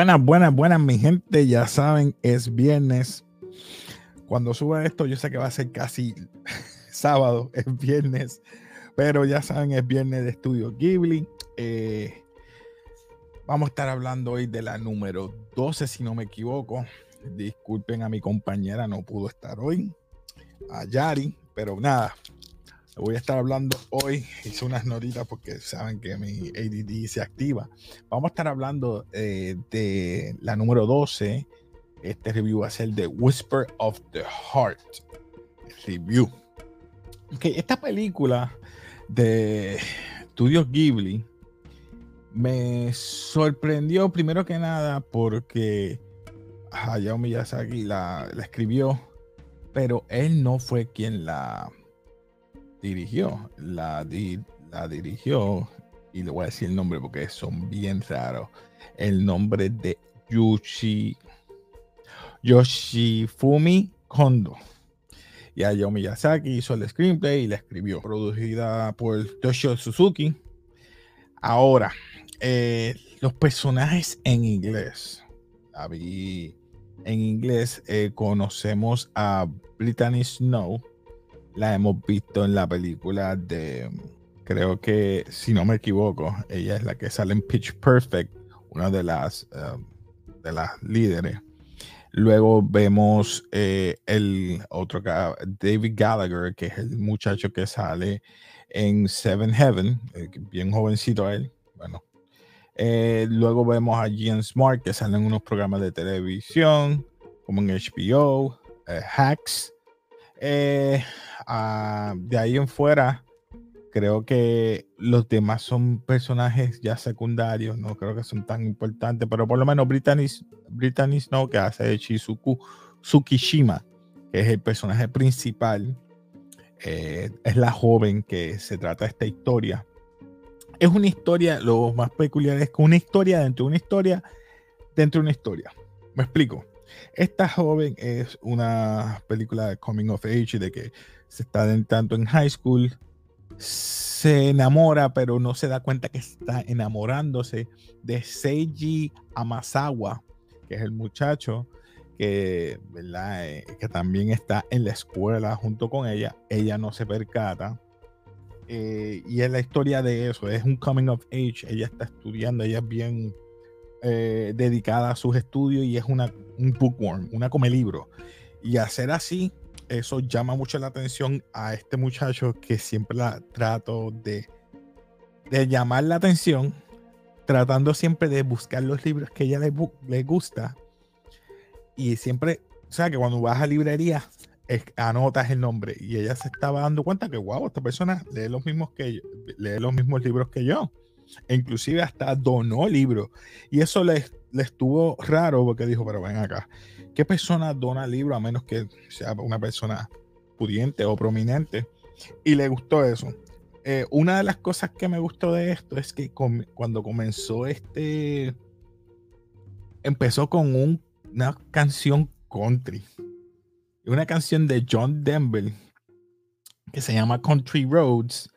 Buenas, buenas, buenas, mi gente. Ya saben, es viernes. Cuando suba esto, yo sé que va a ser casi sábado, es viernes. Pero ya saben, es viernes de Estudio Ghibli. Eh, vamos a estar hablando hoy de la número 12, si no me equivoco. Disculpen a mi compañera, no pudo estar hoy. A Yari, pero nada, voy a estar hablando hoy. Hice unas notitas porque saben que mi ADD se activa. Vamos a estar hablando eh, de la número 12. Este review va a ser de Whisper of the Heart. Review. Okay, esta película de Studios Ghibli me sorprendió primero que nada porque Hayao Miyazaki la, la escribió, pero él no fue quien la dirigió, la, la dirigió, y le voy a decir el nombre porque son bien raros, el nombre de Yushi, Yoshifumi Kondo. Y Hayao Miyazaki hizo el screenplay y la escribió, producida por Toshio Suzuki. Ahora, eh, los personajes en inglés. en inglés eh, conocemos a Brittany Snow, la hemos visto en la película de, creo que, si no me equivoco, ella es la que sale en Pitch Perfect, una de las, um, de las líderes. Luego vemos eh, el otro, David Gallagher, que es el muchacho que sale en Seven Heaven, eh, bien jovencito él. Bueno, eh, luego vemos a Gian Smart, que sale en unos programas de televisión, como en HBO, Hacks. Ah, de ahí en fuera, creo que los demás son personajes ya secundarios, no creo que son tan importantes, pero por lo menos Brittany, Brittany Snow, que hace de Shizuku Tsukishima, que es el personaje principal, eh, es la joven que se trata esta historia. Es una historia, lo más peculiar es que una historia dentro de una historia dentro de una historia. Me explico. Esta joven es una película de coming of age, de que se está adentrando en high school, se enamora, pero no se da cuenta que está enamorándose de Seiji Amasawa, que es el muchacho que, ¿verdad? Eh, que también está en la escuela junto con ella. Ella no se percata. Eh, y es la historia de eso, es un coming of age. Ella está estudiando, ella es bien eh, dedicada a sus estudios y es una, un bookworm, una come libro. Y hacer así eso llama mucho la atención a este muchacho que siempre la trato de, de llamar la atención, tratando siempre de buscar los libros que ella le, le gusta. Y siempre, o sea, que cuando vas a librería, anotas el nombre. Y ella se estaba dando cuenta que, wow, esta persona lee los mismos, que lee los mismos libros que yo. E inclusive hasta donó libros. Y eso le, le estuvo raro porque dijo, pero ven acá ¿Qué persona dona libro a menos que sea una persona pudiente o prominente? Y le gustó eso. Eh, una de las cosas que me gustó de esto es que cuando comenzó este, empezó con una canción country. Una canción de John Denver que se llama Country Roads.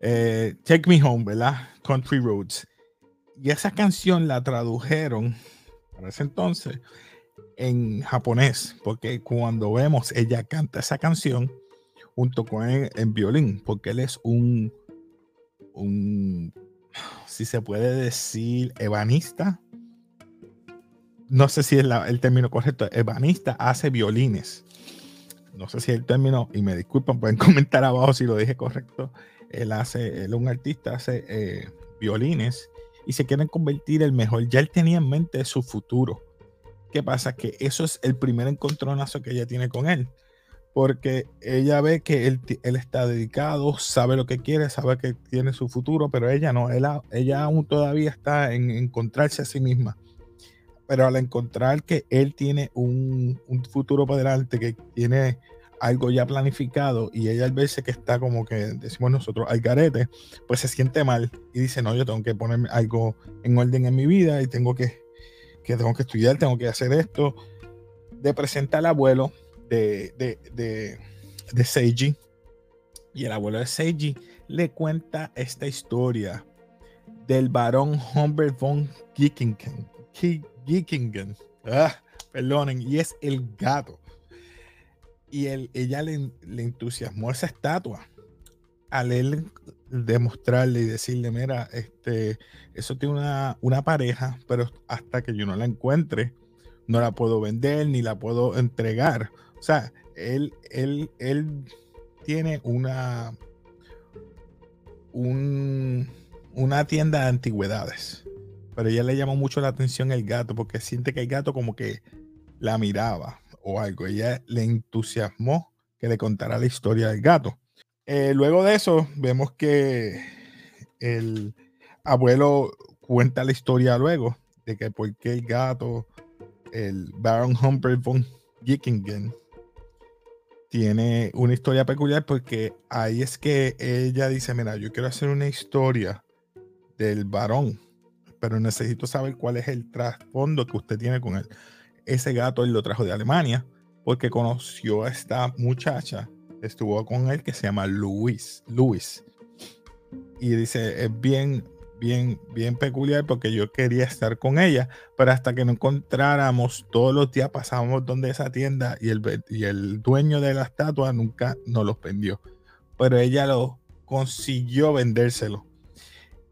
Eh, Take Me Home, ¿verdad? Country Roads. Y esa canción la tradujeron para ese entonces en japonés, porque cuando vemos ella canta esa canción junto con él en violín, porque él es un, un, si se puede decir, ebanista. No sé si es el término correcto, ebanista hace violines. No sé si el término, y me disculpan, pueden comentar abajo si lo dije correcto. Él hace, él es un artista, hace eh, violines y se quieren convertir el mejor. Ya él tenía en mente su futuro ¿Qué pasa? Que eso es el primer encontronazo que ella tiene con él. Porque ella ve que él, está dedicado, sabe lo que quiere, sabe que tiene su futuro, pero ella no, ella aún todavía está en encontrarse a sí misma. Pero al encontrar que él tiene un, futuro para adelante, que tiene algo ya planificado y ella al verse que está como que decimos nosotros al garete, pues se siente mal y dice, no, yo tengo que ponerme algo en orden en mi vida y tengo que que tengo que estudiar, tengo que hacer esto, de presentar al abuelo de, de, de, Seiji. Y el abuelo de Seiji le cuenta esta historia del varón Humbert von Gickingen, Geekingen. Ah, perdonen, y es el gato. Y él, ella le, entusiasmó esa estatua al él demostrarle y decirle, mira, este, eso tiene una, una, pareja, pero hasta que yo no la encuentre, no la puedo vender ni la puedo entregar. O sea, él, él, él tiene una, un, una tienda de antigüedades. Pero ella le llamó mucho la atención el gato porque siente que el gato como que la miraba o algo. Ella le entusiasmó que le contara la historia del gato. Eh, luego de eso, vemos que el abuelo cuenta la historia luego de que por qué el gato, el Baron Humphrey von Gickingen, tiene una historia peculiar porque ahí es que ella dice, mira, yo quiero hacer una historia del varón, pero necesito saber cuál es el trasfondo que usted tiene con él. Ese gato él lo trajo de Alemania porque conoció a esta muchacha estuvo con él que se llama Luis. Luis. Y dice, es bien, bien, bien peculiar porque yo quería estar con ella, pero hasta que no encontráramos, todos los días pasábamos donde esa tienda y el, y el dueño de la estatua nunca nos los vendió. Pero ella lo consiguió vendérselo.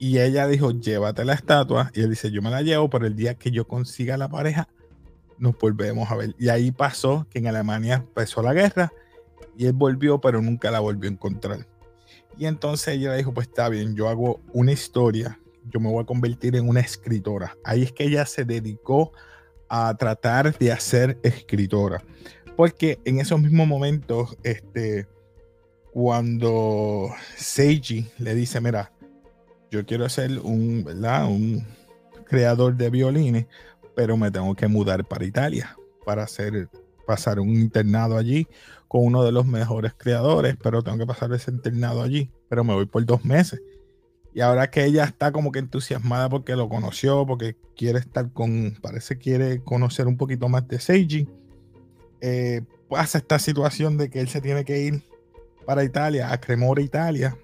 Y ella dijo, llévate la estatua. Y él dice, yo me la llevo, pero el día que yo consiga la pareja, nos volvemos a ver. Y ahí pasó que en Alemania empezó la guerra y él volvió, pero nunca la volvió a encontrar. Y entonces ella dijo, pues está bien, yo hago una historia, yo me voy a convertir en una escritora. Ahí es que ella se dedicó a tratar de hacer escritora. Porque en esos mismos momentos, este, cuando Seiji le dice, mira, yo quiero ser un, un creador de violines, pero me tengo que mudar para Italia para hacer, pasar un internado allí con uno de los mejores creadores, pero tengo que pasar ese internado allí, pero me voy por dos meses. Y ahora que ella está como que entusiasmada porque lo conoció, porque quiere estar con, parece quiere conocer un poquito más de Seiji, eh, pasa esta situación de que él se tiene que ir para Italia, a Cremora, Italia,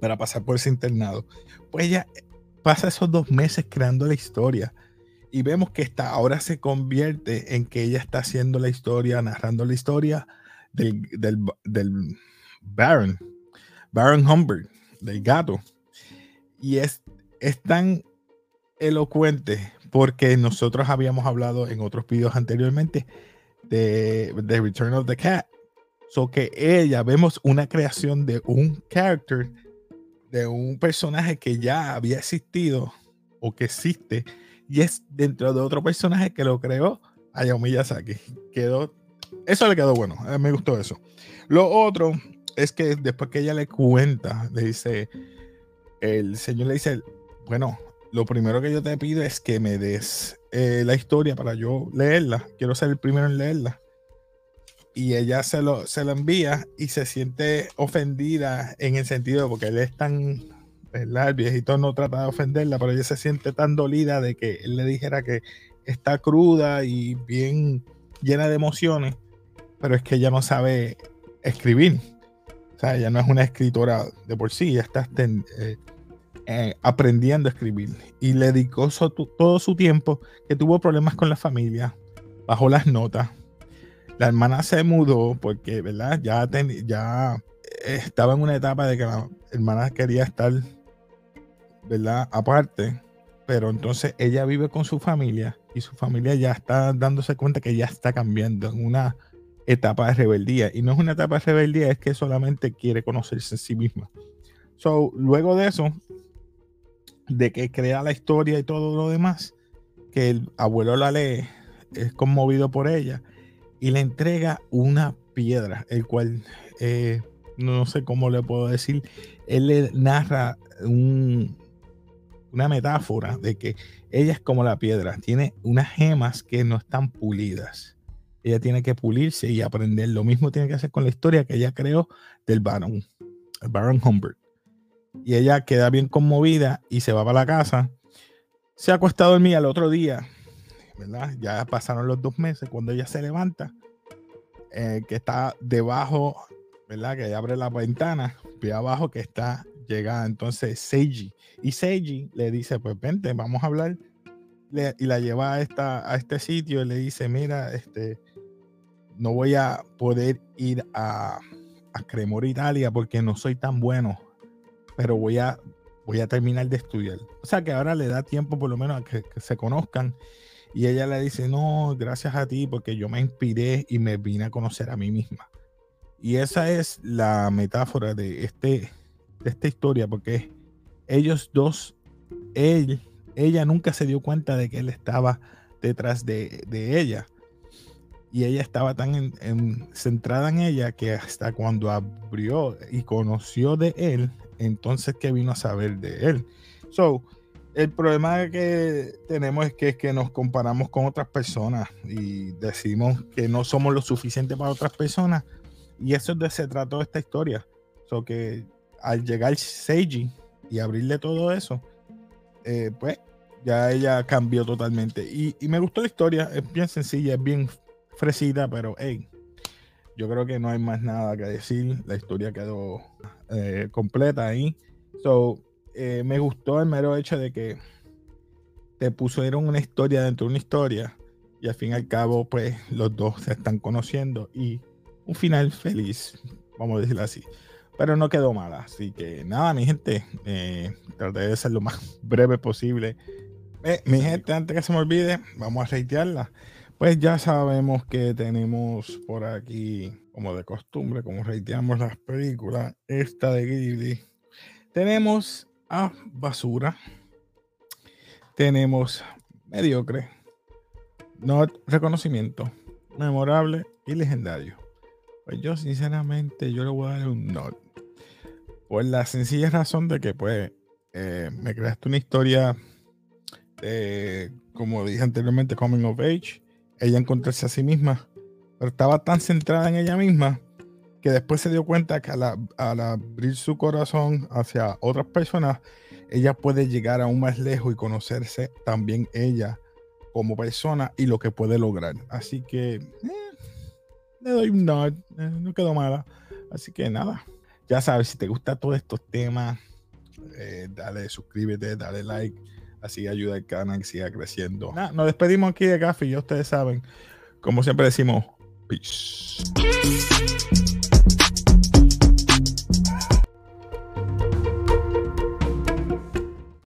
para pasar por ese internado. Pues ella pasa esos dos meses creando la historia y vemos que está, ahora se convierte en que ella está haciendo la historia, narrando la historia del, del, Baron, Baron Humbert, del gato. Y es, es tan elocuente porque nosotros habíamos hablado en otros videos anteriormente de, The Return of the Cat. So que ella vemos una creación de un character, de un personaje que ya había existido o que existe y es dentro de otro personaje que lo creó Hayao Miyazaki. Quedó, eso le quedó bueno, me gustó eso. Lo otro es que después que ella le cuenta, le dice, el señor le dice, bueno, lo primero que yo te pido es que me des eh, la historia para yo leerla. Quiero ser el primero en leerla. Y ella se lo, se lo envía y se siente ofendida en el sentido porque él es tan el viejito no trata de ofenderla, pero ella se siente tan dolida de que él le dijera que está cruda y bien llena de emociones, pero es que ella no sabe escribir. O sea, ella no es una escritora de por sí, ella está eh, eh, aprendiendo a escribir. Y le dedicó todo su tiempo, que tuvo problemas con la familia, bajó las notas. La hermana se mudó porque, ¿verdad? Ya, ya estaba en una etapa de que la hermana quería estar ¿verdad? Aparte, pero entonces ella vive con su familia y su familia ya está dándose cuenta que ya está cambiando en una etapa de rebeldía. Y no es una etapa de rebeldía, es que solamente quiere conocerse a sí misma. So, luego de eso, de que crea la historia y todo lo demás, que el abuelo la lee, es conmovido por ella y le entrega una piedra, el cual eh, no sé cómo le puedo decir, él le narra un, una metáfora de que ella es como la piedra, tiene unas gemas que no están pulidas. Ella tiene que pulirse y aprender. Lo mismo tiene que hacer con la historia que ella creó del Baron, el Baron Humbert. Y ella queda bien conmovida y se va para la casa. Se ha acostado dormir al otro día, ¿verdad? Ya pasaron los dos meses. Cuando ella se levanta, eh, que está debajo, ¿verdad? Que abre la ventana, ve abajo que está llega entonces Seiji. Y Seiji le dice, pues vente, vamos a hablar y la lleva a, esta, a este sitio y le dice, mira, este, no voy a poder ir a, a Cremor, Italia, porque no soy tan bueno, pero voy a, voy a terminar de estudiar. O sea que ahora le da tiempo por lo menos a que, se conozcan. Y ella le dice, no, gracias a ti, porque yo me inspiré y me vine a conocer a mí misma. Y esa es la metáfora de, este, de esta historia, porque ellos dos, él, ella nunca se dio cuenta de que él estaba detrás de, ella. Y ella estaba tan centrada en ella que hasta cuando abrió y conoció de él, entonces que vino a saber de él. So, el problema que tenemos es que, que nos comparamos con otras personas y decimos que no somos lo suficiente para otras personas. Y eso es de se trató esta historia. So que al llegar Seiji y abrirle todo eso, eh, pues ya ella cambió totalmente. Y, me gustó la historia, es bien sencilla, es bien fresita, pero hey, yo creo que no hay más nada que decir. La historia quedó eh, completa ahí. So, eh, me gustó el mero hecho de que te pusieron una historia dentro de una historia y al fin y al cabo, pues los dos se están conociendo y un final feliz, vamos a decirlo así. Pero no quedó mala, así que nada, mi gente, eh, traté de ser lo más breve posible. mi gente, antes que se me olvide, vamos a reitearla. Pues ya sabemos que tenemos por aquí, como de costumbre, como reiteamos las películas, esta de Ghibli. Tenemos a Basura. Tenemos Mediocre. No reconocimiento. Memorable y legendario. Pues yo sinceramente yo le voy a dar un not. Por la sencilla razón de que pues eh, me creaste una historia como dije anteriormente, coming of age ella encontrarse a sí misma, pero estaba tan centrada en ella misma que después se dio cuenta que al, abrir su corazón hacia otras personas, ella puede llegar aún más lejos y conocerse también ella como persona y lo que puede lograr. Así que eh, le doy un nod, eh, no quedó mala. Así que nada, ya sabes, si te gustan todos estos temas, eh, dale, suscríbete, dale like Así ayuda al canal que siga creciendo. nos despedimos aquí de Café y ustedes saben, como siempre decimos, peace.